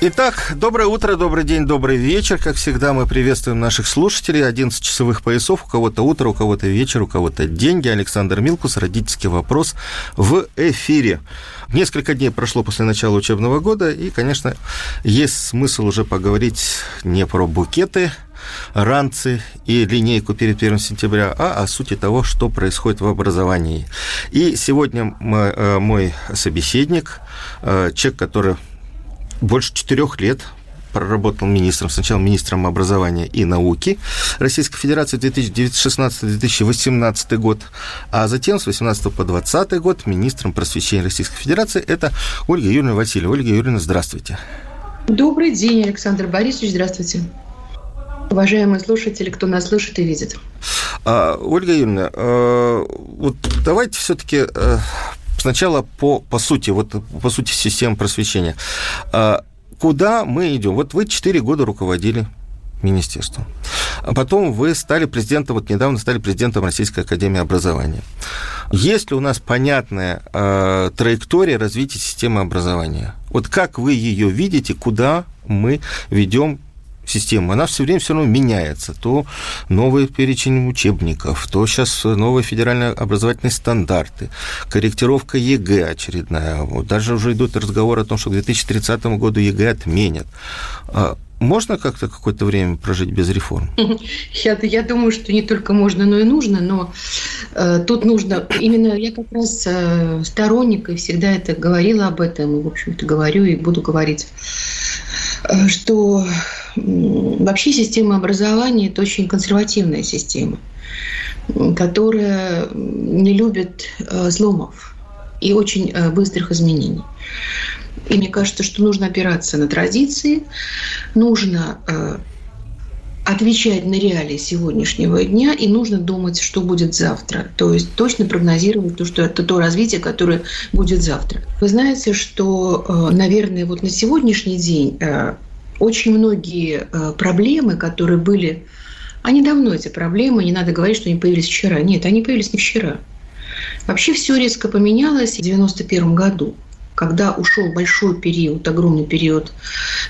Итак, доброе утро, добрый день, добрый вечер. Как всегда, мы приветствуем наших слушателей. 11 часовых поясов, у кого-то утро, у кого-то вечер, у кого-то деньги. Александр Милкус, родительский вопрос в эфире. Несколько дней прошло после начала учебного года, и, конечно, есть смысл уже поговорить не про букеты, ранцы и линейку перед 1 сентября, а о сути того, что происходит в образовании. И сегодня мой, э, мой собеседник, э, человек, который больше четырех лет проработал министром, сначала министром образования и науки Российской Федерации 2016-2018 год, а затем с 18 по 20 год министром просвещения Российской Федерации. Это Ольга Юрьевна Васильева. Ольга Юрьевна, здравствуйте. Добрый день, Александр Борисович, здравствуйте. Уважаемые слушатели, кто нас слышит и видит. А, Ольга Юрьевна, а, вот давайте все-таки а, сначала по, по сути, вот по сути системы просвещения. А, куда мы идем? Вот вы 4 года руководили министерством. А потом вы стали президентом, вот недавно стали президентом Российской Академии Образования. Есть ли у нас понятная э, траектория развития системы образования? Вот как вы ее видите, куда мы ведем система, она все время все равно меняется. То новый перечень учебников, то сейчас новые федеральные образовательные стандарты, корректировка ЕГЭ очередная. Вот даже уже идут разговоры о том, что к 2030 году ЕГЭ отменят. А можно как-то какое-то время прожить без реформ? Я, я думаю, что не только можно, но и нужно, но э, тут нужно... Именно я как раз э, сторонник и всегда это говорила об этом, и, в общем-то, говорю и буду говорить, что Вообще система образования – это очень консервативная система, которая не любит э, сломов и очень э, быстрых изменений. И мне кажется, что нужно опираться на традиции, нужно э, отвечать на реалии сегодняшнего дня, и нужно думать, что будет завтра. То есть точно прогнозировать то, что это то развитие, которое будет завтра. Вы знаете, что, наверное, вот на сегодняшний день очень многие э, проблемы, которые были... Они давно, эти проблемы, не надо говорить, что они появились вчера. Нет, они появились не вчера. Вообще все резко поменялось в 1991 году, когда ушел большой период, огромный период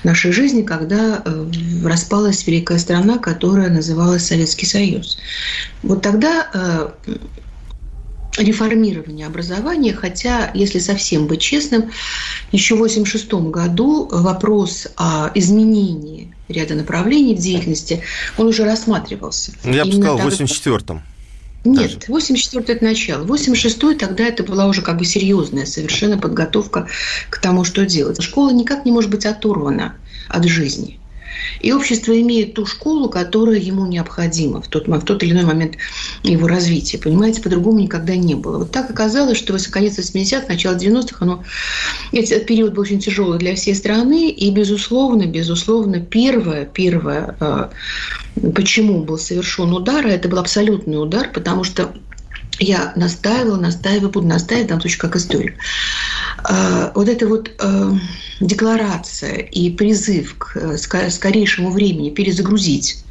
нашей жизни, когда э, распалась великая страна, которая называлась Советский Союз. Вот тогда э, реформирования образования, хотя, если совсем быть честным, еще в 1986 году вопрос о изменении ряда направлений в деятельности, он уже рассматривался. Я бы сказал, в 1984 нет, 84 это начало. 86 тогда это была уже как бы серьезная совершенно подготовка к тому, что делать. Школа никак не может быть оторвана от жизни. И общество имеет ту школу, которая ему необходима в тот, в тот или иной момент его развития. Понимаете, по-другому никогда не было. Вот так оказалось, что конец 80-х, начало 90-х, оно, этот период был очень тяжелый для всей страны. И, безусловно, безусловно, первое, первое, а, почему был совершен удар, это был абсолютный удар, потому что я настаивала, настаиваю, буду настаивать, в данном случае как историк. А, вот эта вот а, декларация и призыв к э, скорейшему времени перезагрузить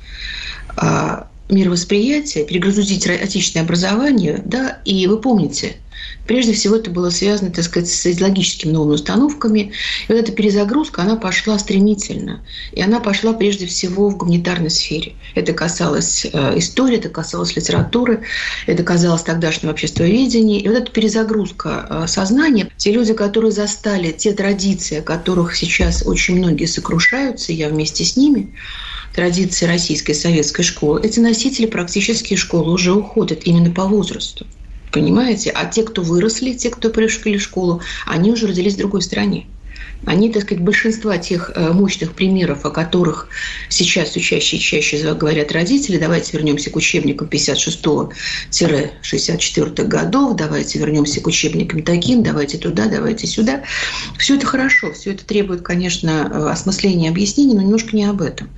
а, мировосприятие, перегрузить отечественное образование, да, и вы помните – Прежде всего это было связано, так сказать, с идеологическими новыми установками. И вот эта перезагрузка, она пошла стремительно. И она пошла прежде всего в гуманитарной сфере. Это касалось э, истории, это касалось литературы, это касалось тогдашнего обществоведения. И вот эта перезагрузка э, сознания, те люди, которые застали те традиции, о которых сейчас очень многие сокрушаются, я вместе с ними, традиции российской советской школы, эти носители практически школы уже уходят именно по возрасту. Понимаете? А те, кто выросли, те, кто пришли в школу, они уже родились в другой стране. Они, так сказать, большинства тех э, мощных примеров, о которых сейчас все чаще говорят родители, давайте вернемся к учебникам 56-64 годов, давайте вернемся к учебникам таким, давайте туда, давайте сюда. Все это хорошо, все это требует, конечно, э, осмысления объяснений, но немножко не об этом.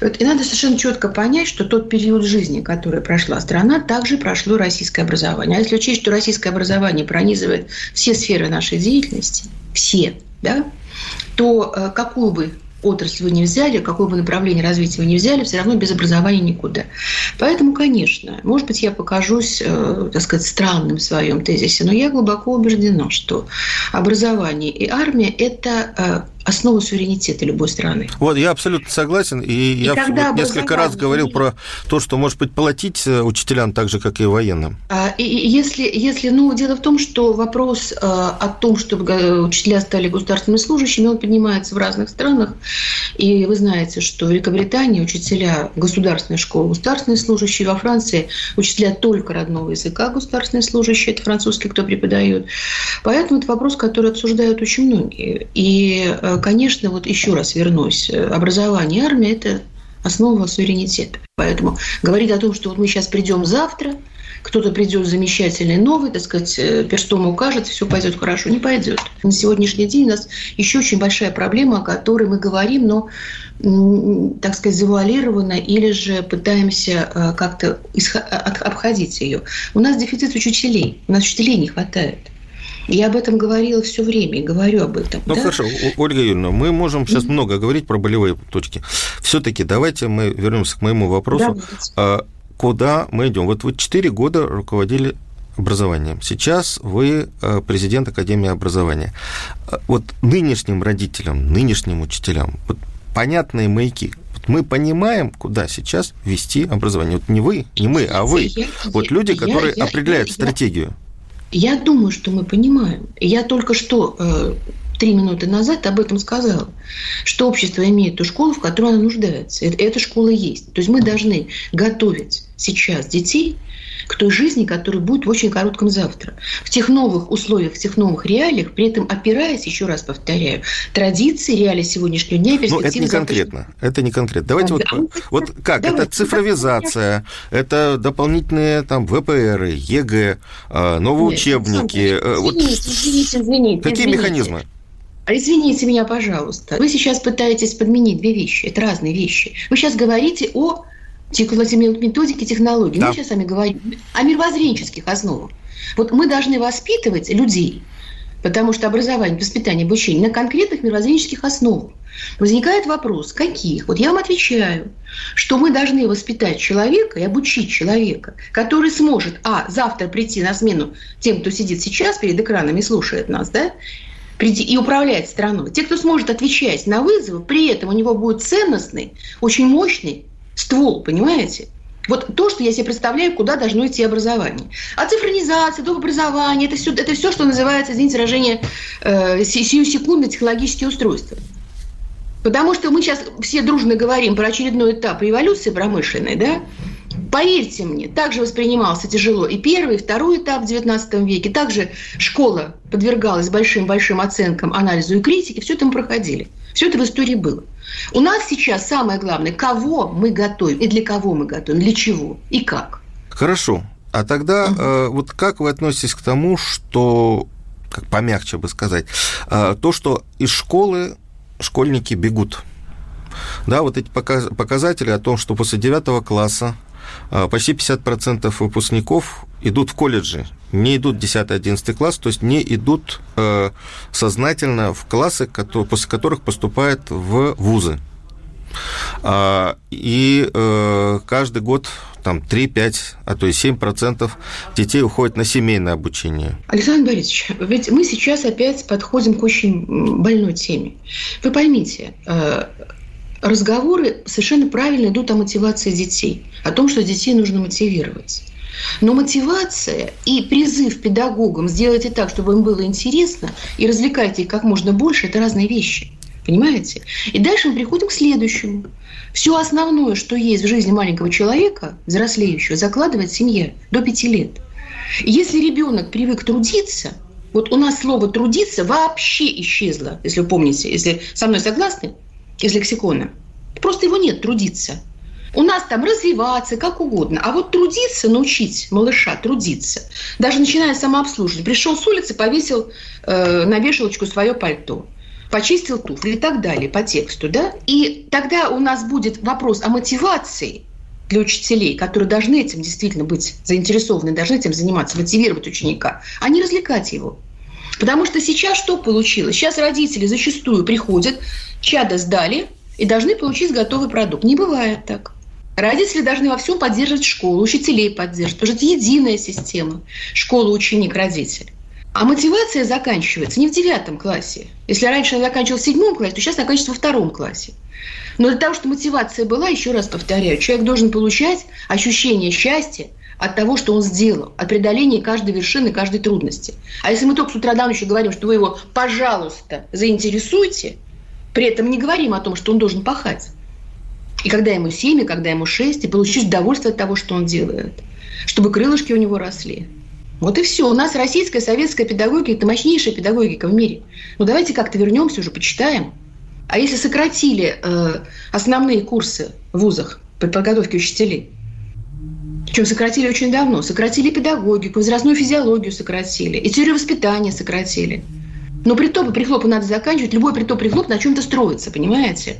И надо совершенно четко понять, что тот период жизни, который прошла страна, также прошло российское образование. А если учесть, что российское образование пронизывает все сферы нашей деятельности, все, да, то э, какую бы отрасль вы не взяли, какое бы направление развития вы не взяли, все равно без образования никуда. Поэтому, конечно, может быть, я покажусь, э, так сказать, странным в своем тезисе, но я глубоко убеждена, что образование и армия – это основа суверенитета любой страны. Вот, я абсолютно согласен. И, и я вот несколько раз говорил про то, что, может быть, платить э, учителям так же, как и военным. А, и, если, если, ну, дело в том, что вопрос а, о том, чтобы учителя стали государственными служащими, он поднимается в разных странах. И вы знаете, что в Великобритании учителя государственной школы государственные служащие, во Франции учителя только родного языка государственные служащие, это французский, кто преподает. Поэтому это вопрос, который обсуждают очень многие. И э, конечно, вот еще раз вернусь, образование армия – это основа суверенитета. Поэтому говорить о том, что вот мы сейчас придем завтра, кто-то придет замечательный новый, так сказать, э, перстом укажет, все пойдет хорошо, не пойдет. На сегодняшний день у нас еще очень большая проблема, о которой мы говорим, но, так сказать, завуалированно или же пытаемся э, как-то обходить ее. У нас дефицит учителей, у нас учителей не хватает. Я об этом говорила все время и говорю об этом. Ну да? хорошо, Ольга Юрьевна, мы можем сейчас mm-hmm. много говорить про болевые точки. Все-таки давайте мы вернемся к моему вопросу. Давайте. Куда мы идем? Вот вы четыре года руководили образованием. Сейчас вы э, президент Академии образования. Э, вот нынешним родителям, нынешним учителям, вот понятные маяки. Вот мы понимаем, куда сейчас вести образование. Вот не вы, не мы, а вы. Вот люди, которые я, определяют стратегию. Я думаю, что мы понимаем. Я только что э, три минуты назад об этом сказала, что общество имеет ту школу, в которой оно нуждается. Эта школа есть. То есть мы должны готовить сейчас детей к той жизни, которая будет в очень коротком завтра. В тех новых условиях, в тех новых реалиях, при этом опираясь, еще раз повторяю, традиции, реалии сегодняшнего дня. Ну, это не конкретно. Это не конкретно. Давайте а, вот, да, вот как? Давайте, это цифровизация, это дополнительные там ВПР, ЕГЭ, а, новые Нет, учебники. Извините, вот... извините, извините. Какие извините. механизмы? Извините меня, пожалуйста. Вы сейчас пытаетесь подменить две вещи. Это разные вещи. Вы сейчас говорите о методики, технологии. Да. Мы сейчас с вами говорим о мировоззренческих основах. Вот мы должны воспитывать людей, потому что образование, воспитание, обучение на конкретных мировоззренческих основах. Возникает вопрос, каких? Вот я вам отвечаю, что мы должны воспитать человека и обучить человека, который сможет, а, завтра прийти на смену тем, кто сидит сейчас перед экранами и слушает нас, да, прийти и управлять страной. Те, кто сможет отвечать на вызовы, при этом у него будет ценностный, очень мощный ствол, понимаете? Вот то, что я себе представляю, куда должно идти образование. А цифровизация, образование, это все, это все, что называется, извините выражение, э, сию секунды технологические устройства. Потому что мы сейчас все дружно говорим про очередной этап революции промышленной, да? Поверьте мне, также воспринимался тяжело и первый, и второй этап в XIX веке. Также школа подвергалась большим-большим оценкам, анализу и критике. Все это мы проходили. Все это в истории было. У нас сейчас самое главное, кого мы готовим и для кого мы готовим, для чего и как. Хорошо. А тогда э, вот как вы относитесь к тому, что, как помягче бы сказать, э, то, что из школы школьники бегут? Да, вот эти показатели о том, что после 9 класса почти 50% выпускников идут в колледжи, не идут в 10-11 класс, то есть не идут э, сознательно в классы, после которых поступают в вузы. А, и э, каждый год там 3-5, а то и 7% детей уходят на семейное обучение. Александр Борисович, ведь мы сейчас опять подходим к очень больной теме. Вы поймите, э, разговоры совершенно правильно идут о мотивации детей, о том, что детей нужно мотивировать. Но мотивация и призыв педагогам сделайте так, чтобы им было интересно, и развлекайте их как можно больше, это разные вещи. Понимаете? И дальше мы приходим к следующему. Все основное, что есть в жизни маленького человека, взрослеющего, закладывает семья до пяти лет. Если ребенок привык трудиться – Вот у нас слово «трудиться» вообще исчезло, если вы помните, если со мной согласны, из лексикона. Просто его нет, трудиться. У нас там развиваться, как угодно. А вот трудиться, научить малыша трудиться, даже начиная с самообслуживания. Пришел с улицы, повесил э, на вешалочку свое пальто почистил туфли и так далее по тексту, да? И тогда у нас будет вопрос о мотивации для учителей, которые должны этим действительно быть заинтересованы, должны этим заниматься, мотивировать ученика, а не развлекать его. Потому что сейчас что получилось? Сейчас родители зачастую приходят, чада сдали и должны получить готовый продукт. Не бывает так. Родители должны во всем поддерживать школу, учителей поддерживать, потому что это единая система. Школа, ученик, родитель. А мотивация заканчивается не в девятом классе. Если раньше она заканчивалась в седьмом классе, то сейчас она заканчивается во втором классе. Но для того, чтобы мотивация была, еще раз повторяю, человек должен получать ощущение счастья от того, что он сделал, от преодоления каждой вершины, каждой трудности. А если мы только с утра до ночи говорим, что вы его, пожалуйста, заинтересуйте, при этом не говорим о том, что он должен пахать, и когда ему семь, и когда ему шесть, и получить удовольствие от того, что он делает, чтобы крылышки у него росли. Вот и все. У нас российская, советская педагогика – это мощнейшая педагогика в мире. Ну, давайте как-то вернемся уже, почитаем. А если сократили э, основные курсы в вузах по подготовке учителей, причем сократили очень давно, сократили педагогику, возрастную физиологию сократили, и теорию воспитания сократили. Но притопы, прихлопы надо заканчивать, любой притоп, прихлоп на чем-то строится, понимаете?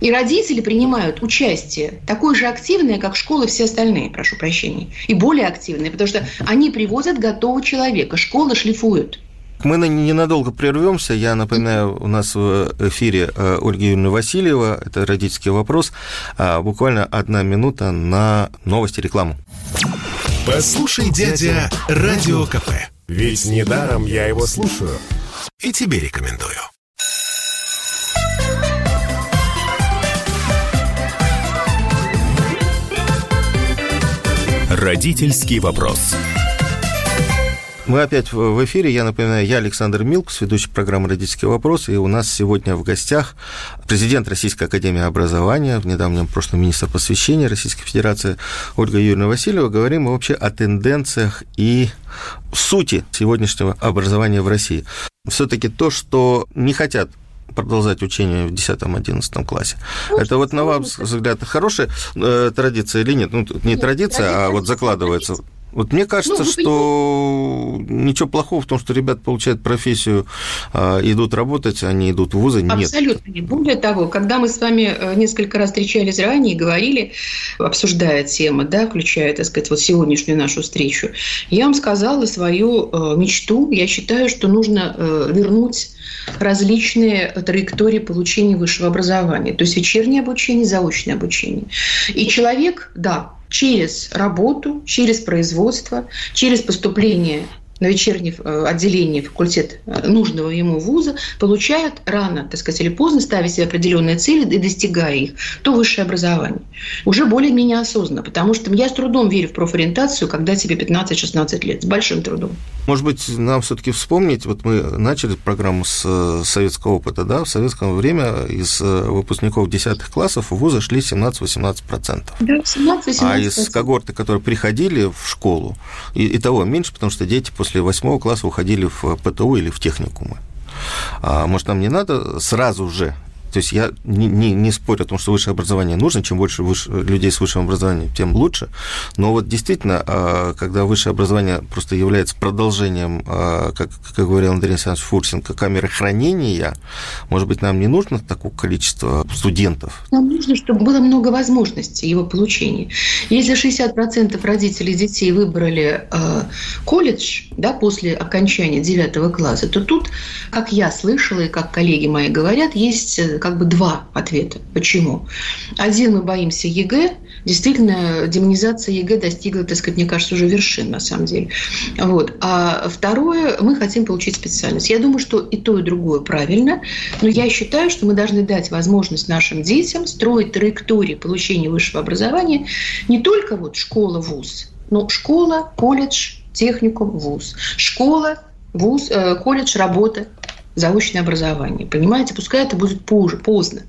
И родители принимают участие такое же активное, как школы все остальные, прошу прощения, и более активное, потому что они привозят готового человека, школы шлифуют. Мы ненадолго прервемся. Я напоминаю, у нас в эфире э, Ольга Юрьевна Васильева. Это родительский вопрос. А, буквально одна минута на новости рекламу. Послушай, дядя, радио КП. Ведь недаром я его слушаю. И тебе рекомендую. Родительский вопрос. Мы опять в эфире. Я напоминаю, я Александр Милкус, ведущий программы «Родительский вопрос». И у нас сегодня в гостях президент Российской Академии Образования, в недавнем прошлом министр просвещения Российской Федерации Ольга Юрьевна Васильева. Говорим мы вообще о тенденциях и сути сегодняшнего образования в России. Все-таки то, что не хотят продолжать учение в 10-11 классе. Ну, это вот, на ваш взгляд, хорошая э, традиция или нет? Ну, не ну, традиция, а вот закладывается. Вот мне кажется, ну, что ничего плохого в том, что ребята получают профессию, а, идут работать, они идут в вузы. Нет. Абсолютно нет. Более того, когда мы с вами э, несколько раз встречались ранее и говорили, обсуждая темы, да, включая, так сказать, вот сегодняшнюю нашу встречу, я вам сказала свою э, мечту. Я считаю, что нужно э, вернуть различные траектории получения высшего образования. То есть вечернее обучение, заочное обучение. И человек, да, через работу, через производство, через поступление на вечернее э, отделение факультет э, нужного ему вуза, получают рано, так сказать, или поздно, ставя себе определенные цели и достигая их, то высшее образование. Уже более-менее осознанно, потому что я с трудом верю в профориентацию, когда тебе 15-16 лет, с большим трудом. Может быть, нам все-таки вспомнить, вот мы начали программу с э, советского опыта, да, в советское время из выпускников 10 классов в вузы шли 17-18%. Да, 17-18%. А из когорты, которые приходили в школу, и, и того меньше, потому что дети после после восьмого класса уходили в ПТУ или в техникумы. А, может, нам не надо сразу же то есть я не, не, не спорю о том, что высшее образование нужно, чем больше выше, людей с высшим образованием, тем лучше. Но вот действительно, а, когда высшее образование просто является продолжением, а, как, как говорил Андрей Александрович Фурсенко, камеры хранения, может быть, нам не нужно такого количества студентов? Нам нужно, чтобы было много возможностей его получения. Если 60% родителей детей выбрали э, колледж да, после окончания 9 класса, то тут, как я слышала и как коллеги мои говорят, есть э, как бы два ответа. Почему? Один, мы боимся ЕГЭ. Действительно, демонизация ЕГЭ достигла, так сказать, мне кажется, уже вершин на самом деле. Вот. А второе, мы хотим получить специальность. Я думаю, что и то, и другое правильно, но я считаю, что мы должны дать возможность нашим детям строить траектории получения высшего образования не только вот школа, вуз, но школа, колледж, техникум, вуз. Школа, вуз, э, колледж, работа, заочное образование. Понимаете, пускай это будет позже, поздно,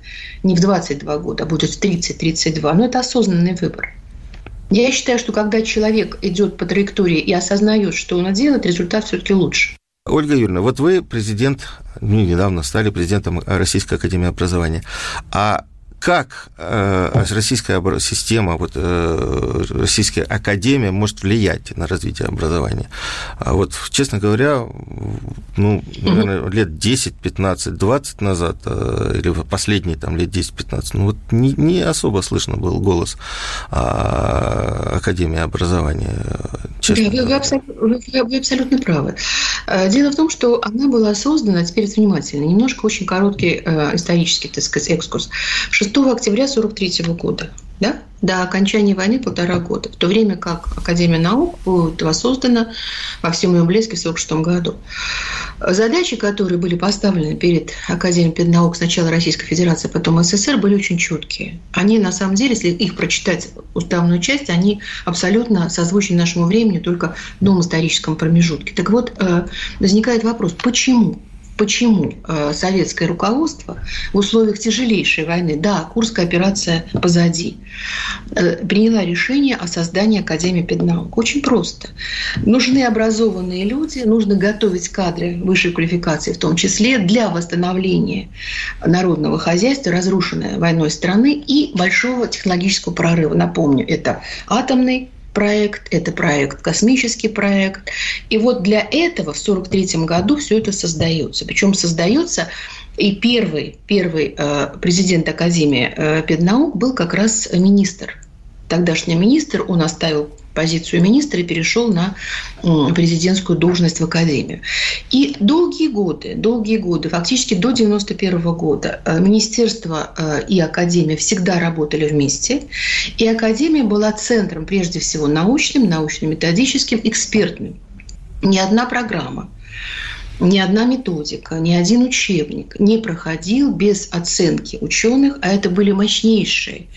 не в 22 года, а будет в 30-32, но это осознанный выбор. Я считаю, что когда человек идет по траектории и осознает, что он делает, результат все-таки лучше. Ольга Юрьевна, вот вы президент, ну, недавно стали президентом Российской Академии Образования. А как э, российская система, вот, э, российская академия может влиять на развитие образования. А вот, честно говоря, ну, наверное, лет 10, 15, 20 назад, э, или последние там лет 10-15, ну вот не, не особо слышно был голос а, Академии образования. Честно да, вы, вы, абсолютно, вы, вы абсолютно правы. Дело в том, что она была создана, теперь внимательно, немножко очень короткий исторический, так сказать, экскурс. 6 октября 1943 года, да, до окончания войны полтора года, в то время как Академия наук была создана во всем ее блеске в 1946 году. Задачи, которые были поставлены перед Академией педнаук сначала Российской Федерации, потом СССР, были очень четкие. Они, на самом деле, если их прочитать уставную часть, они абсолютно созвучны нашему времени только в новом историческом промежутке. Так вот, э, возникает вопрос, почему? Почему э, советское руководство в условиях тяжелейшей войны, да, Курская операция позади, э, приняла решение о создании Академии педнаук. Очень просто. Нужны образованные люди, нужно готовить кадры высшей квалификации, в том числе для восстановления народного хозяйства, разрушенной войной страны и большого технологического прорыва. Напомню, это атомный проект, это проект, космический проект. И вот для этого в 1943 году все это создается. Причем создается и первый, первый э, президент Академии э, педнаук был как раз министр. Тогдашний министр, он оставил позицию министра и перешел на президентскую должность в Академию. И долгие годы, долгие годы, фактически до 91 года, э, Министерство э, и Академия всегда работали вместе. И Академия была центром, прежде всего, научным, научно-методическим, экспертным. Ни одна программа ни одна методика, ни один учебник не проходил без оценки ученых, а это были мощнейшие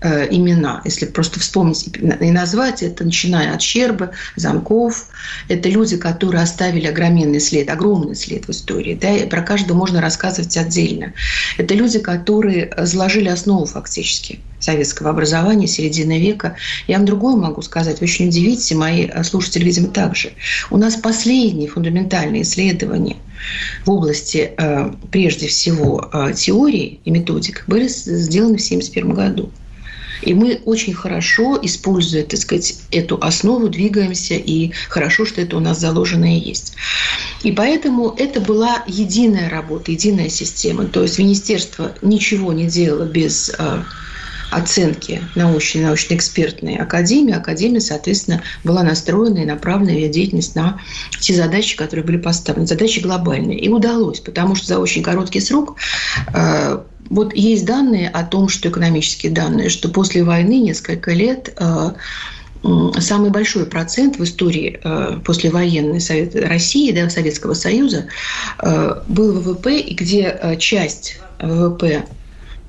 э, имена. Если просто вспомнить и назвать это, начиная от Щерба, Замков, это люди, которые оставили огроменный след, огромный след в истории. Да, и про каждого можно рассказывать отдельно. Это люди, которые заложили основу фактически советского образования середины века. Я вам другое могу сказать. Вы очень удивитесь, мои слушатели, видимо, также. У нас последние фундаментальные исследования в области, э, прежде всего, э, теории и методик были сделаны в 1971 году. И мы очень хорошо, используя, так сказать, эту основу, двигаемся, и хорошо, что это у нас заложено и есть. И поэтому это была единая работа, единая система. То есть министерство ничего не делало без э, оценки научной, научно-экспертной академии, академия, соответственно, была настроена и направлена ее деятельность на те задачи, которые были поставлены, задачи глобальные. И удалось, потому что за очень короткий срок э, вот есть данные о том, что экономические данные, что после войны несколько лет э, самый большой процент в истории э, послевоенной Совет России, да, Советского Союза, был ВВП, и где часть ВВП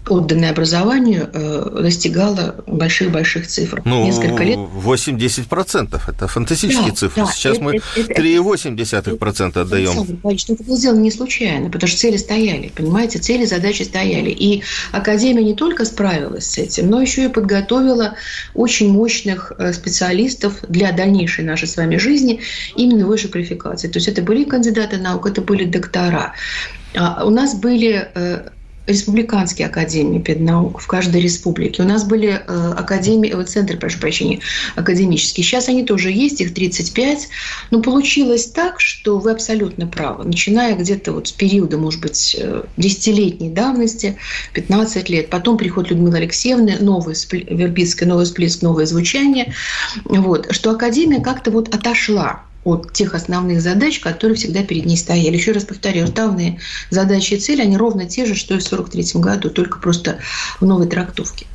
отданное образованию, э, достигала больших-больших цифр. Ну, Несколько лет. 8-10% – это фантастические да, цифры. Да, Сейчас это, мы 3,8% отдаем. Александр это было сделано не случайно, потому что цели стояли, понимаете, цели, задачи стояли. И Академия не только справилась с этим, но еще и подготовила очень мощных э, специалистов для дальнейшей нашей с вами жизни именно высшей квалификации. То есть это были кандидаты наук, это были доктора. А у нас были э, республиканские академии педнаук в каждой республике. У нас были э, академии, вот центры, прошу прощения, академические. Сейчас они тоже есть, их 35. Но получилось так, что вы абсолютно правы. Начиная где-то вот с периода, может быть, э, десятилетней давности, 15 лет, потом приход Людмилы Алексеевны, новый Вербицкая, новый всплеск, новое звучание, вот, что академия как-то вот отошла от тех основных задач, которые всегда перед ней стояли. Еще раз повторю, уставные задачи и цели, они ровно те же, что и в 1943 году, только просто в новой трактовке.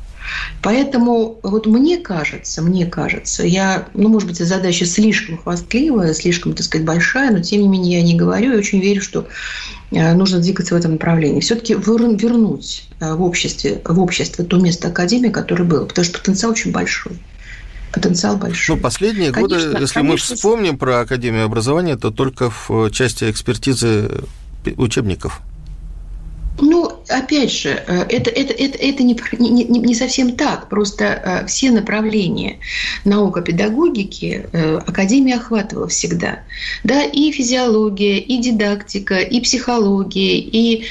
Поэтому вот мне кажется, мне кажется, я, ну, может быть, задача слишком хвастливая, слишком, так сказать, большая, но тем не менее я не говорю и очень верю, что э, нужно двигаться в этом направлении. Все-таки вернуть э, в обществе, в общество то место Академии, которое было, потому что потенциал очень большой потенциал большой. Ну, последние конечно, годы, если конечно, мы вспомним про Академию образования, то только в части экспертизы учебников. Ну, опять же, э, это, это, это, это не, не, не совсем так. Просто э, все направления наука педагогики э, Академия охватывала всегда. Да, и физиология, и дидактика, и психология, и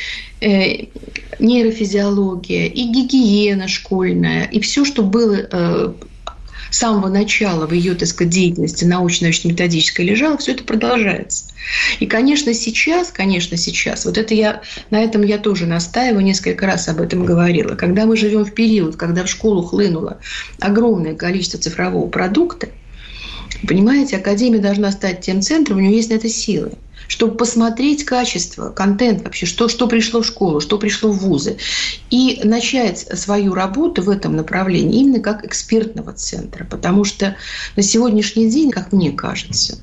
нейрофизиология, и гигиена школьная, и все, что было самого начала в ее, так сказать, деятельности научно-методической лежало, все это продолжается. И, конечно, сейчас, конечно, сейчас, вот это я, на этом я тоже настаиваю, несколько раз об этом говорила, когда мы живем в период, когда в школу хлынуло огромное количество цифрового продукта, Понимаете, Академия должна стать тем центром, у нее есть на это силы чтобы посмотреть качество, контент вообще, что, что пришло в школу, что пришло в вузы, и начать свою работу в этом направлении именно как экспертного центра. Потому что на сегодняшний день, как мне кажется,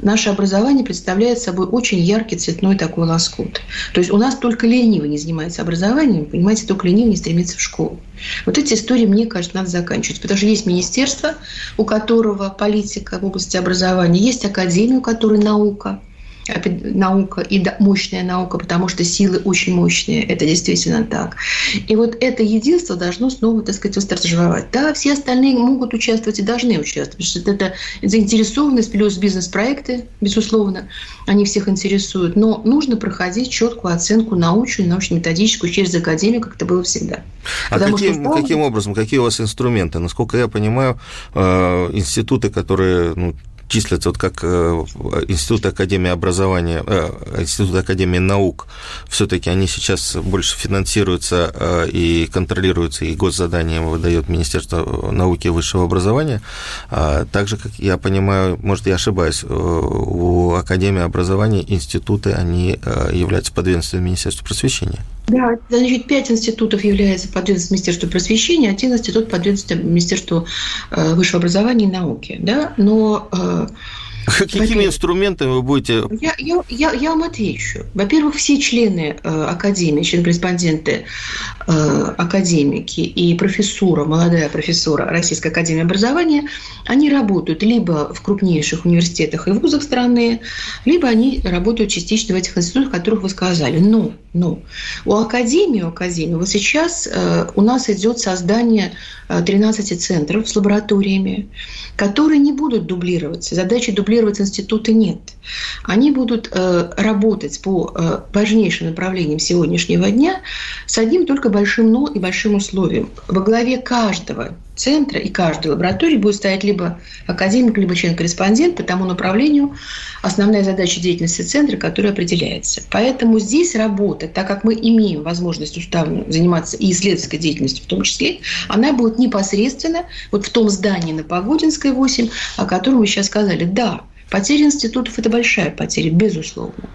наше образование представляет собой очень яркий цветной такой лоскут. То есть у нас только ленивый не занимается образованием, понимаете, только ленивый не стремится в школу. Вот эти истории, мне кажется, надо заканчивать. Потому что есть министерство, у которого политика в области образования, есть академия, у которой наука – наука и мощная наука, потому что силы очень мощные. Это действительно так. И вот это единство должно снова, так сказать, восторжевать. Да, все остальные могут участвовать и должны участвовать, потому что это заинтересованность плюс бизнес-проекты, безусловно, они всех интересуют. Но нужно проходить четкую оценку научную, научно-методическую через академию, как это было всегда. А каким, что... каким образом, какие у вас инструменты? Насколько я понимаю, э, институты, которые ну, числятся вот как э, Институт Академии образования, э, Институт Академии наук, все-таки они сейчас больше финансируются э, и контролируются, и госзадания выдает Министерство науки и высшего образования. А также, как я понимаю, может, я ошибаюсь, у Академии образования институты, они являются подведомственными Министерству просвещения. Да, значит, пять институтов являются подведомством Министерства просвещения, один институт подведомством Министерству высшего образования и науки. Да? Но Какими инструментами вы будете... Я, я, я, я вам отвечу. Во-первых, все члены э, Академии, члены-корреспонденты, э, академики и профессура, молодая профессура Российской Академии Образования, они работают либо в крупнейших университетах и вузах страны, либо они работают частично в этих институтах, о которых вы сказали. Но, но у Академии, у Академии вот сейчас э, у нас идет создание 13 э, центров с лабораториями, которые не будут дублироваться. Задачи дублировать институты нет. Они будут э, работать по э, важнейшим направлениям сегодняшнего дня с одним только большим «но» и большим условием. Во главе каждого центра и каждой лаборатории будет стоять либо академик, либо член-корреспондент по тому направлению, основная задача деятельности центра, которая определяется. Поэтому здесь работа, так как мы имеем возможность уставно заниматься и исследовательской деятельностью в том числе, она будет непосредственно вот в том здании на Погодинской 8, о котором вы сейчас сказали. Да, Потеря институтов – это большая потеря, безусловно.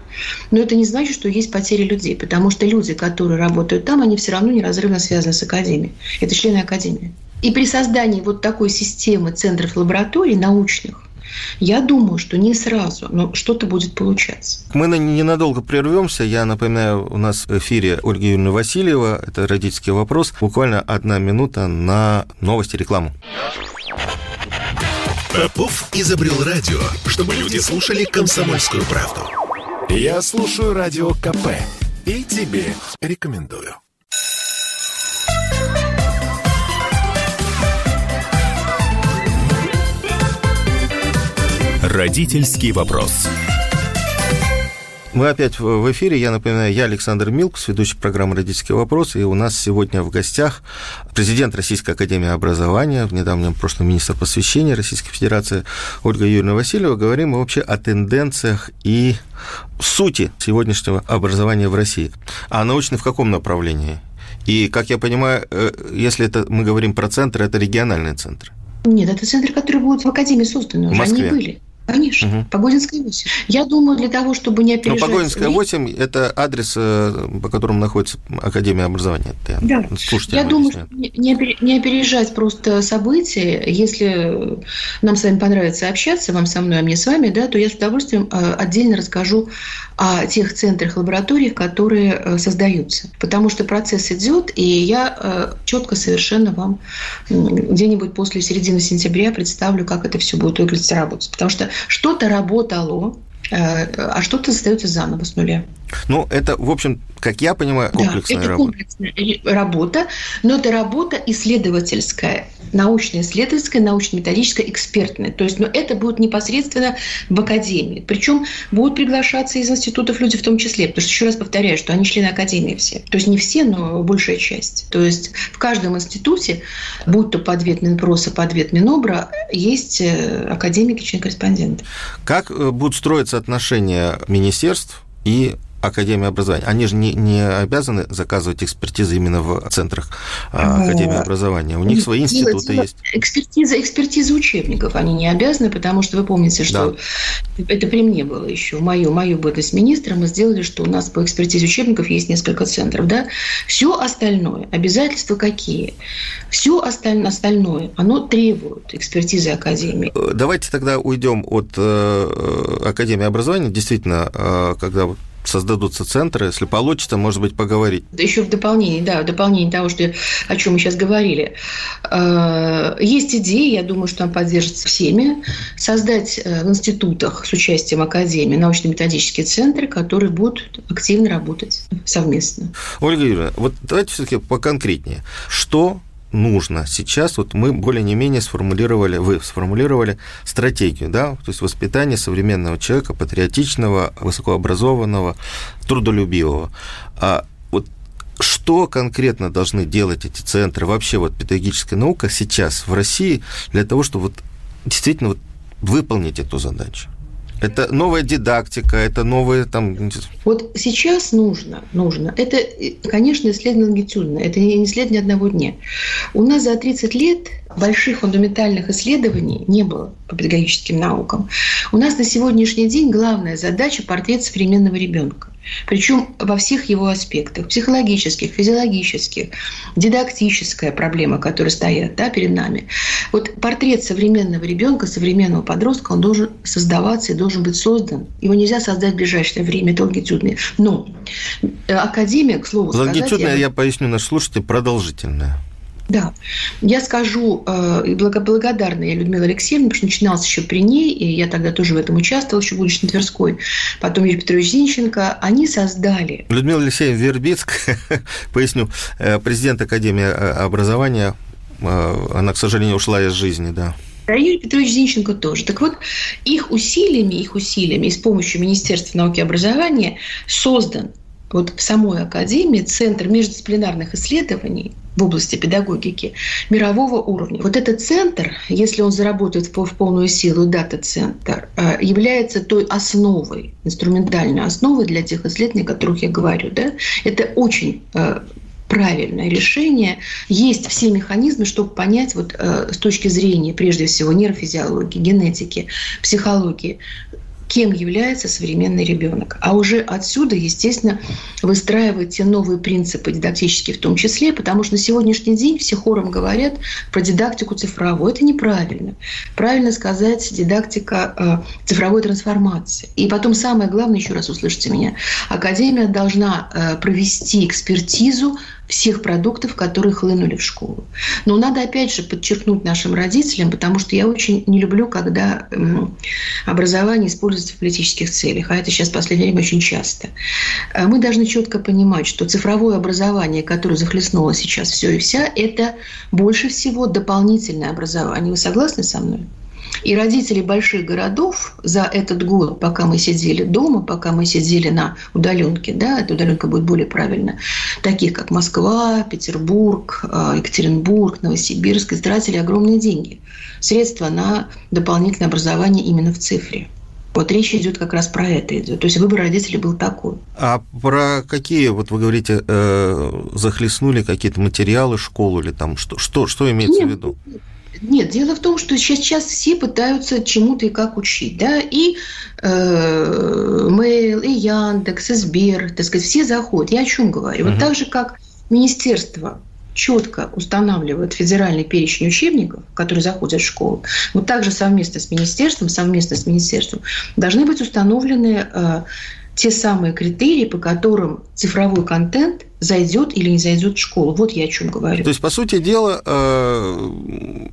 Но это не значит, что есть потери людей, потому что люди, которые работают там, они все равно неразрывно связаны с академией. Это члены академии. И при создании вот такой системы центров лабораторий научных, я думаю, что не сразу, но что-то будет получаться. Мы ненадолго прервемся. Я напоминаю, у нас в эфире Ольга Юрьевна Васильева. Это родительский вопрос. Буквально одна минута на новости рекламу. Попов изобрел радио, чтобы люди слушали комсомольскую правду. Я слушаю радио КП и тебе рекомендую. Родительский вопрос. Мы опять в эфире. Я напоминаю, я Александр Милкус, ведущий программы «Родительский вопрос», и у нас сегодня в гостях президент Российской Академии Образования, в недавнем прошлом министр посвящения Российской Федерации Ольга Юрьевна Васильева. Говорим мы вообще о тенденциях и сути сегодняшнего образования в России. А научно в каком направлении? И, как я понимаю, э, если это мы говорим про центры, это региональные центры. Нет, это центры, которые будут в Академии созданы. Уже они были. Конечно, угу. Погодинская 8. Я думаю, для того, чтобы не опережать... Но Погодинская 8 – это адрес, э, по которому находится Академия образования. Это да. Я думаю, что не опережать просто события. Если нам с вами понравится общаться, вам со мной, а мне с вами, да, то я с удовольствием э, отдельно расскажу о тех центрах, лабораториях, которые э, создаются. Потому что процесс идет, и я четко совершенно вам где-нибудь после середины сентября представлю, как это все будет выглядеть работать. Потому что что-то работало, э, а что-то остается заново с нуля. Ну, это, в общем, как я понимаю, комплексная да, это работа. комплексная работа, но это работа исследовательская, научно-исследовательская, научно-методическая, экспертная. То есть, но это будет непосредственно в академии. Причем будут приглашаться из институтов люди в том числе. Потому что, еще раз повторяю, что они члены академии все. То есть, не все, но большая часть. То есть, в каждом институте, будь то подвет Минпроса, подвет Минобра, есть э, академики, член-корреспонденты. Как э, будут строиться отношения министерств и Академия образования. Они же не, не обязаны заказывать экспертизы именно в центрах а, Академии образования. У них свои институты есть. Экспертиза, экспертиза учебников они не обязаны, потому что вы помните, что да. это при мне было еще. Мою, мою бытность министра мы сделали, что у нас по экспертизе учебников есть несколько центров. Да? Все остальное, обязательства какие? Все остальное, оно требует экспертизы Академии. Давайте тогда уйдем от э, Академии образования. Действительно, э, когда создадутся центры, если получится, может быть, поговорить. Еще в дополнение, да, в дополнение того, что, о чем мы сейчас говорили. Э, есть идея, я думаю, что она поддержится всеми, создать э, в институтах с участием Академии научно-методические центры, которые будут активно работать совместно. Ольга Юрьевна, вот давайте все-таки поконкретнее. Что нужно сейчас, вот мы более-не-менее сформулировали, вы сформулировали стратегию, да, то есть воспитание современного человека, патриотичного, высокообразованного, трудолюбивого. А вот что конкретно должны делать эти центры, вообще вот педагогическая наука сейчас в России для того, чтобы вот действительно вот выполнить эту задачу? Это новая дидактика, это новые там... Вот сейчас нужно, нужно. Это, конечно, исследование лонгитюдное, это не исследование одного дня. У нас за 30 лет больших фундаментальных исследований не было по педагогическим наукам. У нас на сегодняшний день главная задача – портрет современного ребенка. Причем во всех его аспектах – психологических, физиологических, дидактическая проблема, которая стоят да, перед нами. Вот портрет современного ребенка, современного подростка, он должен создаваться и должен быть создан. Его нельзя создать в ближайшее время, это лонгитюдный. Но э, академия, к слову Лонгитюдная, сказать, я... я поясню наш слушатель, продолжительная. Да, я скажу, э, и благодарна я Людмиле Алексеевне, потому что начиналось еще при ней, и я тогда тоже в этом участвовала, еще будучи на Тверской, потом Юрий Петрович Зинченко, они создали... Людмила Алексеевна Вербицк, поясню, э, президент Академии э, образования, она, к сожалению, ушла из жизни, да. А Юрий Петрович Зинченко тоже. Так вот, их усилиями, их усилиями и с помощью Министерства науки и образования создан вот в самой Академии Центр междисциплинарных исследований в области педагогики мирового уровня. Вот этот центр, если он заработает в полную силу, дата-центр, э, является той основой, инструментальной основой для тех исследований, о которых я говорю. Да? Это очень э, правильное решение. Есть все механизмы, чтобы понять вот, э, с точки зрения, прежде всего, нейрофизиологии, генетики, психологии, кем является современный ребенок. А уже отсюда, естественно, выстраивать те новые принципы дидактические в том числе, потому что на сегодняшний день все хором говорят про дидактику цифровую. Это неправильно. Правильно сказать дидактика э, цифровой трансформации. И потом самое главное, еще раз услышите меня, Академия должна э, провести экспертизу всех продуктов, которые хлынули в школу. Но надо опять же подчеркнуть нашим родителям, потому что я очень не люблю, когда образование используется в политических целях, а это сейчас в последнее время очень часто. Э, мы должны четко понимать, что цифровое образование, которое захлестнуло сейчас все и вся, это больше всего дополнительное образование. Вы согласны со мной? И родители больших городов за этот год, пока мы сидели дома, пока мы сидели на удаленке, да, эта удаленка будет более правильно, таких как Москва, Петербург, э, Екатеринбург, Новосибирск, истратили огромные деньги, средства на дополнительное образование именно в цифре. Вот речь идет как раз про это идет. То есть выбор родителей был такой. А про какие, вот вы говорите, э, захлестнули какие-то материалы школу или там что, что, что имеется Нет, в виду? Нет, дело в том, что сейчас все пытаются чему-то и как учить, да, и э, Mail, и Яндекс, и Сбер, так сказать, все заходят. Я о чем говорю? Угу. Вот так же, как министерство четко устанавливает федеральный перечень учебников, которые заходят в школу, вот также совместно с министерством, совместно с министерством должны быть установлены э, те самые критерии, по которым цифровой контент зайдет или не зайдет в школу. Вот я о чем говорю. То есть, по сути дела, э,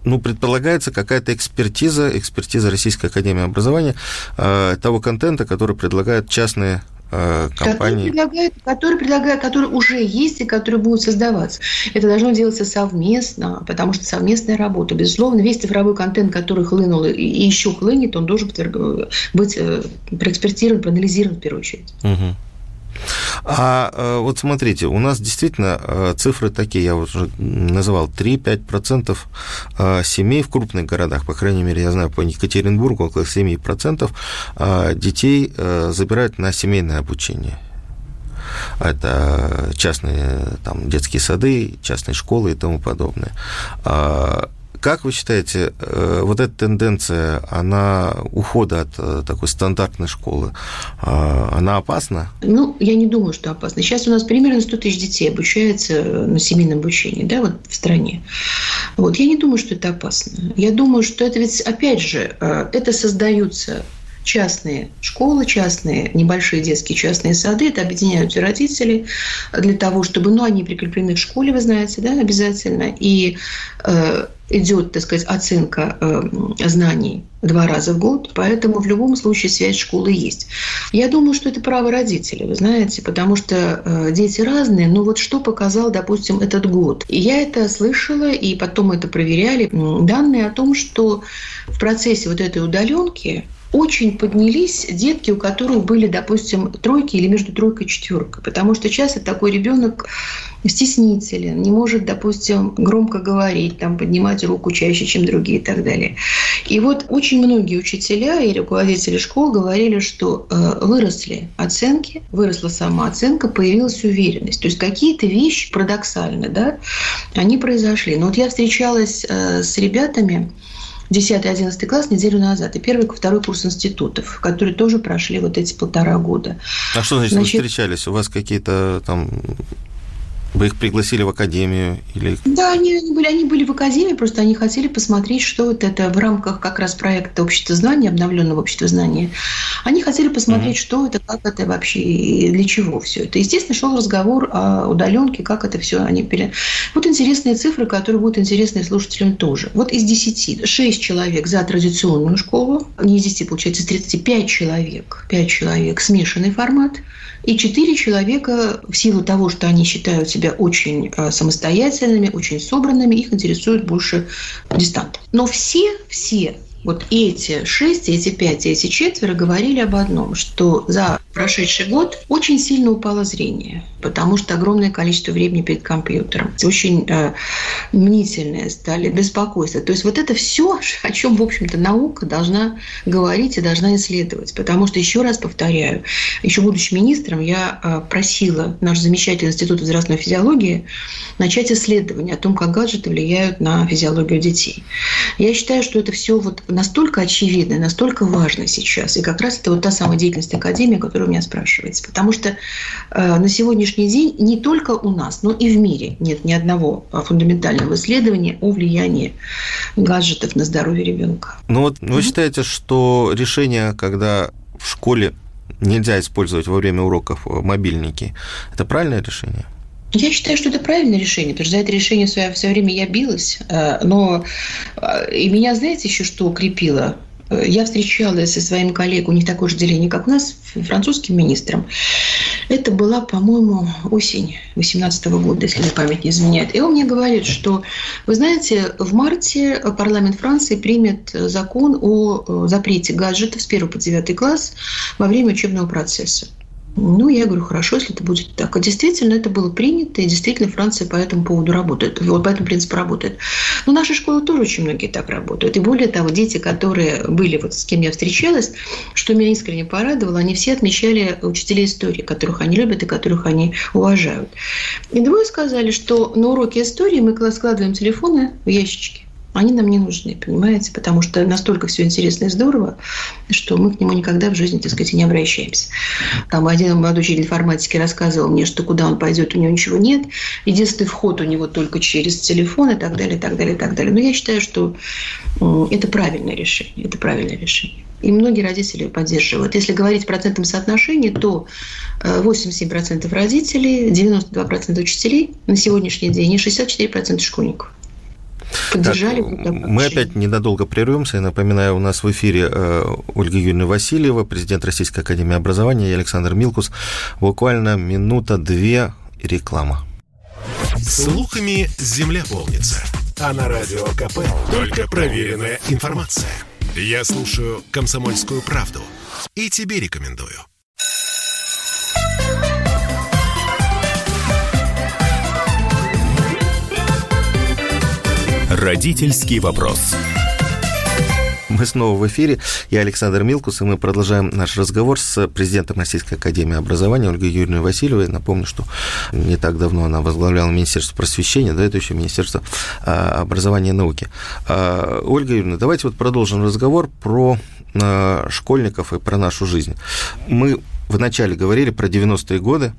ну, предполагается какая-то экспертиза, экспертиза Российской Академии Образования э, того контента, который предлагают частные э, компаний. Которые предлагают, которые предлагают, которые уже есть и которые будут создаваться. Это должно делаться совместно, потому что совместная работа. Безусловно, весь цифровой контент, который хлынул и еще хлынет, он должен быть э, проэкспертирован, проанализирован в первую очередь. Угу. А э, вот смотрите, у нас действительно э, цифры такие, я уже называл, 3-5% э, семей в крупных городах, по крайней мере, я знаю, по Екатеринбургу около 7% детей забирают на семейное обучение. Это частные там, детские сады, частные школы и тому подобное. Как вы считаете, э, вот эта тенденция, она ухода от э, такой стандартной школы, а, она опасна? Ну, я не думаю, что опасна. Сейчас у нас примерно 100 тысяч детей обучается на семейном обучении, да, вот в стране. Вот, я не думаю, что это опасно. Я думаю, что это ведь, опять же, э, это создаются частные школы, частные небольшие детские частные сады. Это объединяются родители для того, чтобы, ну, они прикреплены к школе, вы знаете, да, обязательно. И э, идет, так сказать, оценка э, знаний два раза в год, поэтому в любом случае связь школы есть. Я думаю, что это право родителей, вы знаете, потому что э, дети разные, но вот что показал, допустим, этот год. И я это слышала, и потом это проверяли, данные о том, что в процессе вот этой удаленки очень поднялись детки, у которых были, допустим, тройки или между тройкой и четверкой. Потому что часто такой ребенок стеснителен, не может, допустим, громко говорить, там, поднимать руку чаще, чем другие и так далее. И вот очень многие учителя и руководители школ говорили, что э, выросли оценки, выросла самооценка, появилась уверенность. То есть какие-то вещи парадоксально, да, они произошли. Но вот я встречалась э, с ребятами, 10-11 класс неделю назад, и первый, второй курс институтов, которые тоже прошли вот эти полтора года. А что значит, значит вы встречались? У вас какие-то там вы их пригласили в академию или? Да, они, они были, они были в академии, просто они хотели посмотреть, что вот это в рамках как раз проекта общества знания, обновленного общества знания. Они хотели посмотреть, mm что это, как это вообще и для чего все это. Естественно, шел разговор о удаленке, как это все они пере... Вот интересные цифры, которые будут интересны слушателям тоже. Вот из 10, 6 человек за традиционную школу, не из 10, получается, из 35 человек, 5 человек смешанный формат, и четыре человека, в силу того, что они считают себя очень э, самостоятельными, очень собранными, их интересует больше дистант. Но все, все вот эти шесть, эти пять, эти четверо говорили об одном, что за прошедший год очень сильно упало зрение, потому что огромное количество времени перед компьютером. Очень э, мнительные стали, беспокойство. То есть вот это все, о чем, в общем-то, наука должна говорить и должна исследовать. Потому что, еще раз повторяю, еще будучи министром, я э, просила наш замечательный институт возрастной физиологии начать исследование о том, как гаджеты влияют на физиологию детей. Я считаю, что это все вот настолько очевидно, настолько важно сейчас. И как раз это вот та самая деятельность Академии, которую меня спрашивается. Потому что э, на сегодняшний день не только у нас, но и в мире нет ни одного фундаментального исследования о влиянии гаджетов на здоровье ребенка. Ну вот вы считаете, что решение, когда в школе нельзя использовать во время уроков мобильники, это правильное решение? Я считаю, что это правильное решение, потому что за это решение в свое, время я билась. Э, но э, и меня, знаете, еще что укрепило? Э, я встречалась со своим коллегой, у них такое же деление, как у нас, французским министром. Это была, по-моему, осень 2018 года, если мне память не изменяет. И он мне говорит, что, вы знаете, в марте парламент Франции примет закон о запрете гаджетов с 1 по 9 класс во время учебного процесса. Ну, я говорю, хорошо, если это будет так. А действительно, это было принято, и действительно Франция по этому поводу работает, вот по этому принципу работает. Но наши школы тоже очень многие так работают. И более того, дети, которые были, вот с кем я встречалась, что меня искренне порадовало, они все отмечали учителей истории, которых они любят и которых они уважают. И двое сказали, что на уроке истории мы складываем телефоны в ящички они нам не нужны, понимаете, потому что настолько все интересно и здорово, что мы к нему никогда в жизни, так сказать, не обращаемся. Там один молодой учитель информатики рассказывал мне, что куда он пойдет, у него ничего нет, единственный вход у него только через телефон и так далее, и так далее, и так далее. Но я считаю, что это правильное решение, это правильное решение. И многие родители поддерживают. Если говорить в процентном соотношении, то 87% э, родителей, 92% учителей на сегодняшний день и 64% школьников. Поддержали. Так, мы опять ненадолго прервемся. Я напоминаю, у нас в эфире э, Ольга Юрьевна Васильева, президент Российской Академии Образования, и Александр Милкус. Буквально минута-две реклама. Слухами земля полнится. А на радио КП только проверенная информация. Я слушаю «Комсомольскую правду» и тебе рекомендую. Родительский вопрос. Мы снова в эфире. Я Александр Милкус, и мы продолжаем наш разговор с президентом Российской Академии Образования Ольгой Юрьевной Васильевой. Напомню, что не так давно она возглавляла Министерство просвещения, да, это еще Министерство а, образования и науки. А, Ольга Юрьевна, давайте вот продолжим разговор про а, школьников и про нашу жизнь. Мы вначале говорили про 90-е годы,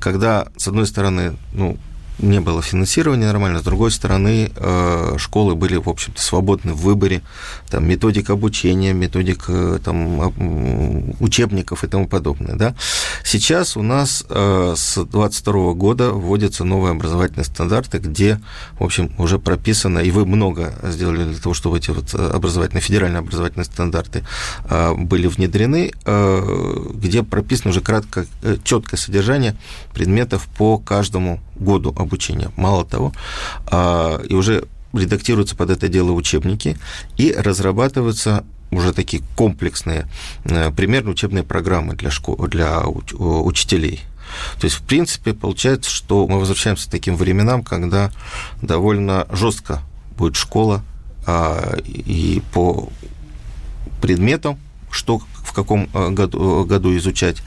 когда, с одной стороны, ну, не было финансирования нормально, с другой стороны, э, школы были, в общем-то, свободны в выборе там, методик обучения, методик э, там, учебников и тому подобное. Да? Сейчас у нас э, с 2022 года вводятся новые образовательные стандарты, где, в общем, уже прописано, и вы много сделали для того, чтобы эти вот образовательные, федеральные образовательные стандарты были внедрены, где прописано уже кратко, четкое содержание предметов по каждому году обучения. Мало того, а, и уже редактируются под это дело учебники и разрабатываются уже такие комплексные, э, примерно учебные программы для, школ, для учителей. То есть, в принципе, получается, что мы возвращаемся к таким временам, когда довольно жестко будет школа а, и по предметам, что в каком э, году, году изучать,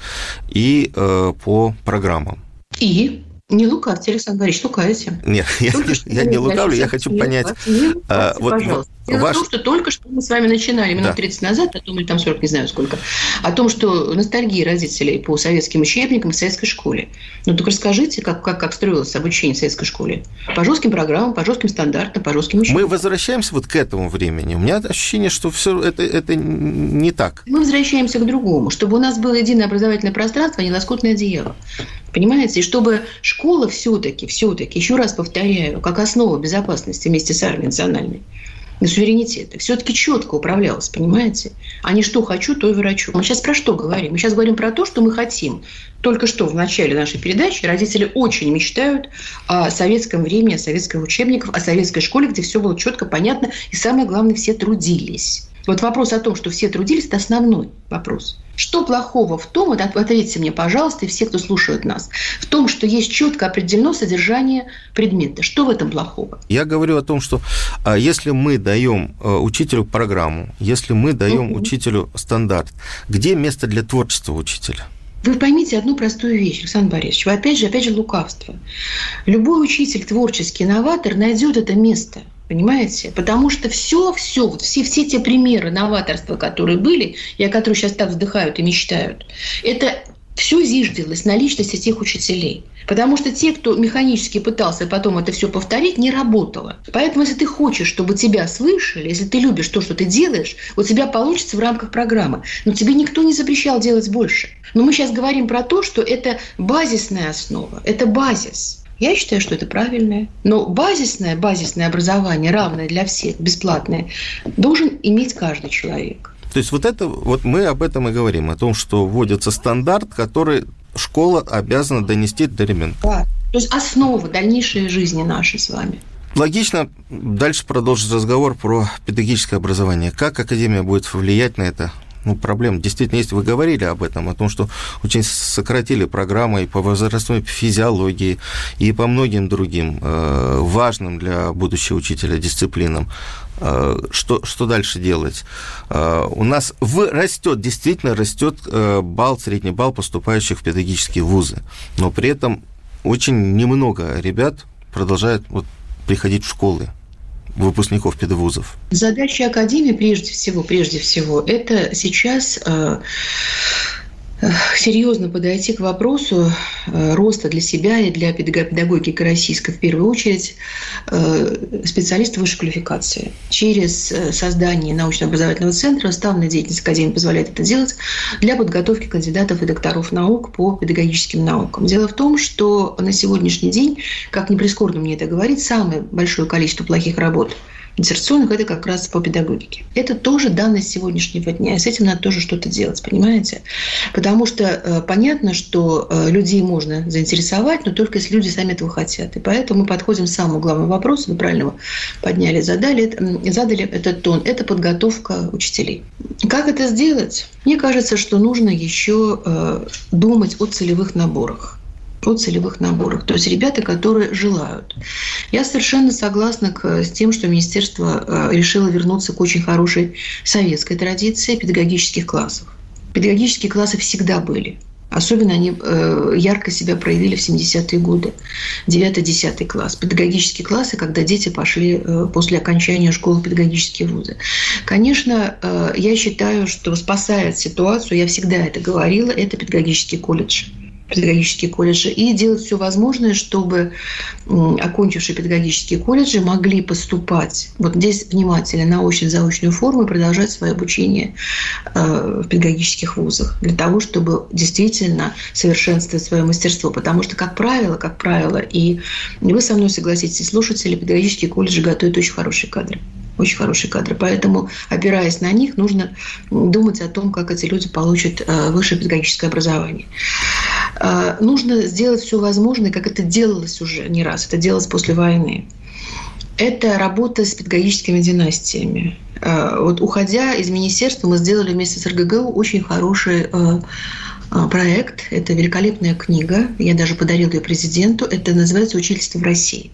и э, по программам. И не лукавьте, Александр Борисович, лукавите. Нет, я, я не лукавлю, я хочу понять. Не а, вот, пожалуйста. Дело ваш... в том, что только что мы с вами начинали минут да. 30 назад, о том, или там 40, не знаю сколько, о том, что ностальгия родителей по советским учебникам в советской школе. Ну, так расскажите, как, как, как строилось обучение в советской школе. По жестким программам, по жестким стандартам, по жестким учебникам. Мы возвращаемся вот к этому времени. У меня ощущение, что все это, это не так. Мы возвращаемся к другому, чтобы у нас было единое образовательное пространство, а не лоскутное одеяло. Понимаете? И чтобы школа все-таки, все-таки, еще раз повторяю, как основа безопасности вместе с армией национальной, суверенитета, все-таки четко управлялась, понимаете? А не что хочу, то и врачу. Мы сейчас про что говорим? Мы сейчас говорим про то, что мы хотим. Только что в начале нашей передачи родители очень мечтают о советском времени, о советских учебниках, о советской школе, где все было четко, понятно, и самое главное, все трудились. Вот вопрос о том, что все трудились, это основной вопрос. Что плохого в том, вот ответьте мне, пожалуйста, и все, кто слушает нас, в том, что есть четко определено содержание предмета. Что в этом плохого? Я говорю о том, что а, если мы даем а, учителю программу, если мы даем угу. учителю стандарт, где место для творчества учителя? Вы поймите одну простую вещь, Александр Борисович. Вы опять же, опять же, лукавство. Любой учитель, творческий инноватор найдет это место – Понимаете? Потому что все, все, вот все, все те примеры новаторства, которые были, и о которых сейчас так вздыхают и мечтают, это все зиждилось на личности тех учителей. Потому что те, кто механически пытался потом это все повторить, не работало. Поэтому, если ты хочешь, чтобы тебя слышали, если ты любишь то, что ты делаешь, у тебя получится в рамках программы. Но тебе никто не запрещал делать больше. Но мы сейчас говорим про то, что это базисная основа, это базис. Я считаю, что это правильное. Но базисное, базисное образование, равное для всех, бесплатное, должен иметь каждый человек. То есть вот это, вот мы об этом и говорим, о том, что вводится стандарт, который школа обязана донести до ребенка. Да. То есть основа дальнейшей жизни нашей с вами. Логично дальше продолжить разговор про педагогическое образование. Как Академия будет влиять на это? Ну, проблем действительно есть. Вы говорили об этом, о том, что очень сократили программы и по возрастной физиологии, и по многим другим э, важным для будущего учителя дисциплинам. Э, что, что дальше делать? Э, у нас в, растет, действительно растет э, балл, средний балл поступающих в педагогические вузы, но при этом очень немного ребят продолжают вот, приходить в школы выпускников педвузов? Задача Академии, прежде всего, прежде всего, это сейчас э, серьезно подойти к вопросу э, роста для себя и для педагогики российской в первую очередь э, специалистов высшей квалификации. Через э, создание научно-образовательного центра уставная деятельность Академии позволяет это делать для подготовки кандидатов и докторов наук по педагогическим наукам. Дело в том, что на сегодняшний день, как не прискорбно мне это говорить, самое большое количество плохих работ – диссертационных – это как раз по педагогике. Это тоже данность сегодняшнего дня, и с этим надо тоже что-то делать, понимаете? Потому что э, понятно, что э, людей можно заинтересовать, но только если люди сами этого хотят. И поэтому мы подходим к самому главному вопросу, вы правильно его подняли, задали, задали этот тон – это подготовка учителей. Как это сделать? Мне кажется, что нужно еще э, думать о целевых наборах о целевых наборах. То есть ребята, которые желают. Я совершенно согласна с тем, что министерство э, решило вернуться к очень хорошей советской традиции педагогических классов. Педагогические классы всегда были. Особенно они э, ярко себя проявили в 70-е годы. 9-10 класс. Педагогические классы, когда дети пошли э, после окончания школы педагогические вузы. Конечно, я считаю, что спасает ситуацию, я всегда это говорила, это педагогический колледж педагогические колледжи и делать все возможное, чтобы окончившие педагогические колледжи могли поступать вот здесь внимательно на очно-заочную форму и продолжать свое обучение э, в педагогических вузах для того, чтобы действительно совершенствовать свое мастерство. Потому что, как правило, как правило, и вы со мной согласитесь, слушатели, педагогические колледжи готовят очень хорошие кадры очень хорошие кадры. Поэтому, опираясь на них, нужно думать о том, как эти люди получат э, высшее педагогическое образование. Э, нужно сделать все возможное, как это делалось уже не раз. Это делалось после войны. Это работа с педагогическими династиями. Э, вот уходя из министерства, мы сделали вместе с РГГУ очень хороший проект. Это великолепная книга. Я даже подарил ее президенту. Это называется «Учительство в России».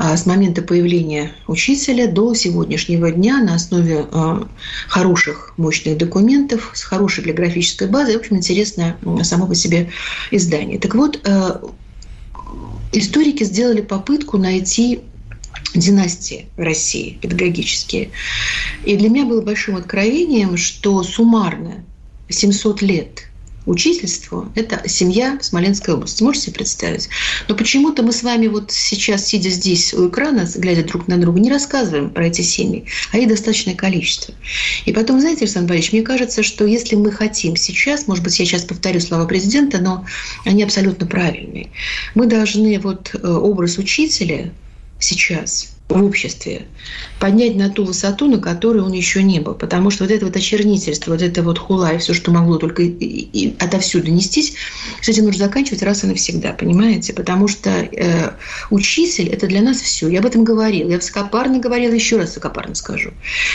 А, с момента появления учителя до сегодняшнего дня на основе а, хороших, мощных документов, с хорошей библиографической базой. В общем, интересное само по себе издание. Так вот, а, историки сделали попытку найти династии в России педагогические. И для меня было большим откровением, что суммарно 700 лет учительству – это семья в Смоленской области. Можете себе представить? Но почему-то мы с вами вот сейчас, сидя здесь у экрана, глядя друг на друга, не рассказываем про эти семьи, а их достаточное количество. И потом, знаете, Александр Борисович, мне кажется, что если мы хотим сейчас, может быть, я сейчас повторю слова президента, но они абсолютно правильные, мы должны вот э, образ учителя сейчас в обществе поднять на ту высоту, на которой он еще не был. Потому что вот это вот очернительство, вот это вот хула и все, что могло только и, и отовсюду нестись, с этим нужно заканчивать раз и навсегда, понимаете? Потому что э, учитель – это для нас все. Я об этом говорила. Я высокопарно говорила, еще раз высокопарно скажу.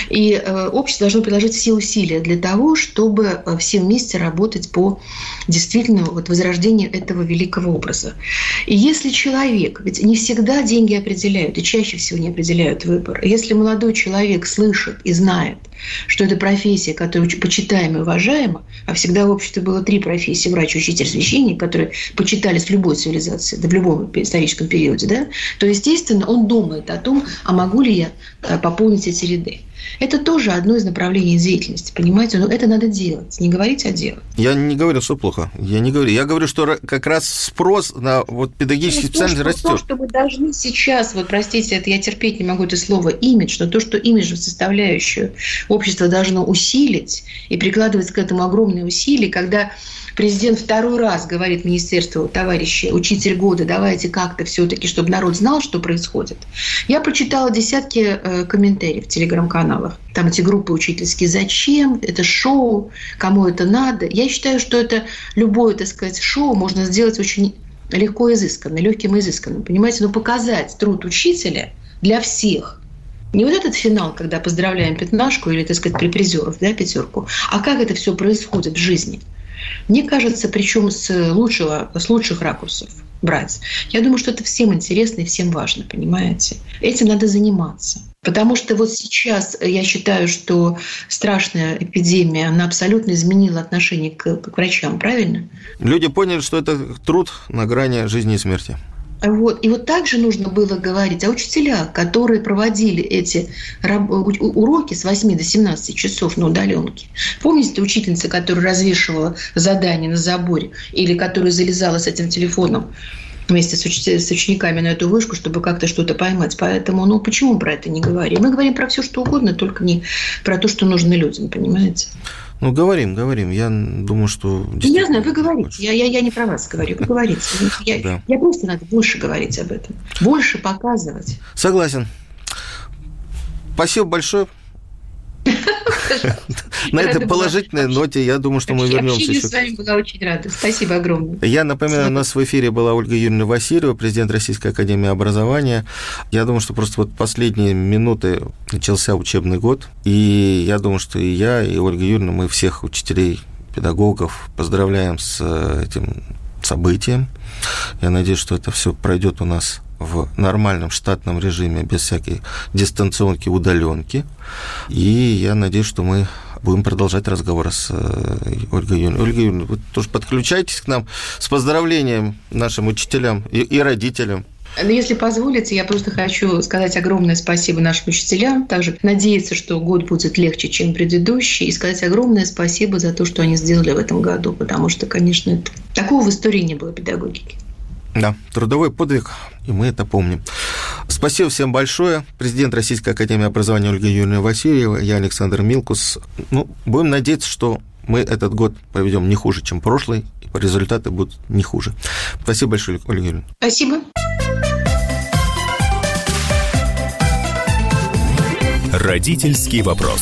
И э, общество должно приложить все усилия для того, чтобы э, все вместе работать по действительно вот возрождению этого великого образа. И если человек, ведь не всегда деньги определяют, и чаще всего не определяют выбор. Если молодой человек слышит и знает, что это профессия, которая почитаема и уважаема, а всегда в обществе было три профессии – врач, учитель, священник, которые почитались в любой цивилизации, да в любом историческом периоде, да, то, естественно, он думает о том, а могу ли я э, пополнить эти ряды. Это тоже одно из направлений деятельности, понимаете? Но это надо делать, не говорить, а делать. Я не говорю, что плохо. Я не говорю. Я говорю, что как раз спрос на вот педагогический ну, специальность растет. То, что мы должны сейчас, вот простите, это я терпеть не могу это слово имидж, но то, что имидж составляющую общество должно усилить и прикладывать к этому огромные усилия, когда Президент второй раз говорит министерству, товарищи, учитель года, давайте как-то все-таки, чтобы народ знал, что происходит. Я прочитала десятки э, комментариев в телеграм-каналах. Там эти группы учительские «Зачем?», «Это шоу?», «Кому это надо?». Я считаю, что это любое, так сказать, шоу можно сделать очень легко изысканно, легким и изысканным. Понимаете, но показать труд учителя для всех – не вот этот финал, когда поздравляем пятнашку или, так сказать, припризеров, да, пятерку, а как это все происходит в жизни – мне кажется, причем с, лучшего, с лучших ракурсов брать. Я думаю, что это всем интересно и всем важно, понимаете? Этим надо заниматься. Потому что вот сейчас я считаю, что страшная эпидемия, она абсолютно изменила отношение к, к врачам, правильно? Люди поняли, что это труд на грани жизни и смерти. Вот. И вот также нужно было говорить о учителях, которые проводили эти уроки с 8 до 17 часов на удаленке. Помните учительница, которая развешивала задания на заборе или которая залезала с этим телефоном вместе с, уч- с учениками на эту вышку, чтобы как-то что-то поймать. Поэтому, ну, почему про это не говорим? Мы говорим про все, что угодно, только не про то, что нужно людям, понимаете? Ну, говорим, говорим. Я думаю, что... Я знаю, вы говорите. Я, я, я не про вас говорю, вы говорите. Я, да. я просто надо больше говорить об этом. Больше показывать. Согласен. Спасибо большое. На этой положительной ноте, я думаю, что мы вернемся еще. с вами была очень рада. Спасибо огромное. Я напоминаю, у нас в эфире была Ольга Юрьевна Васильева, президент Российской Академии Образования. Я думаю, что просто вот последние минуты начался учебный год, и я думаю, что и я, и Ольга Юрьевна, мы всех учителей, педагогов поздравляем с э, этим событием. Я надеюсь, что это все пройдет у нас в нормальном штатном режиме, без всякой дистанционки, удаленки. И я надеюсь, что мы будем продолжать разговор с э, Ольгой Юрьевной. Ольга Юрьевна, вы тоже подключайтесь к нам с поздравлением нашим учителям и, и родителям. Но если позволите, я просто хочу сказать огромное спасибо нашим учителям, также надеяться, что год будет легче, чем предыдущий, и сказать огромное спасибо за то, что они сделали в этом году, потому что, конечно, это... такого в истории не было педагогики. Да, трудовой подвиг, и мы это помним. Спасибо всем большое. Президент Российской Академии Образования Ольга Юрьевна Васильева, я Александр Милкус. Ну, будем надеяться, что мы этот год проведем не хуже, чем прошлый, и результаты будут не хуже. Спасибо большое, Ольга Юрьевна. Спасибо. Родительский вопрос.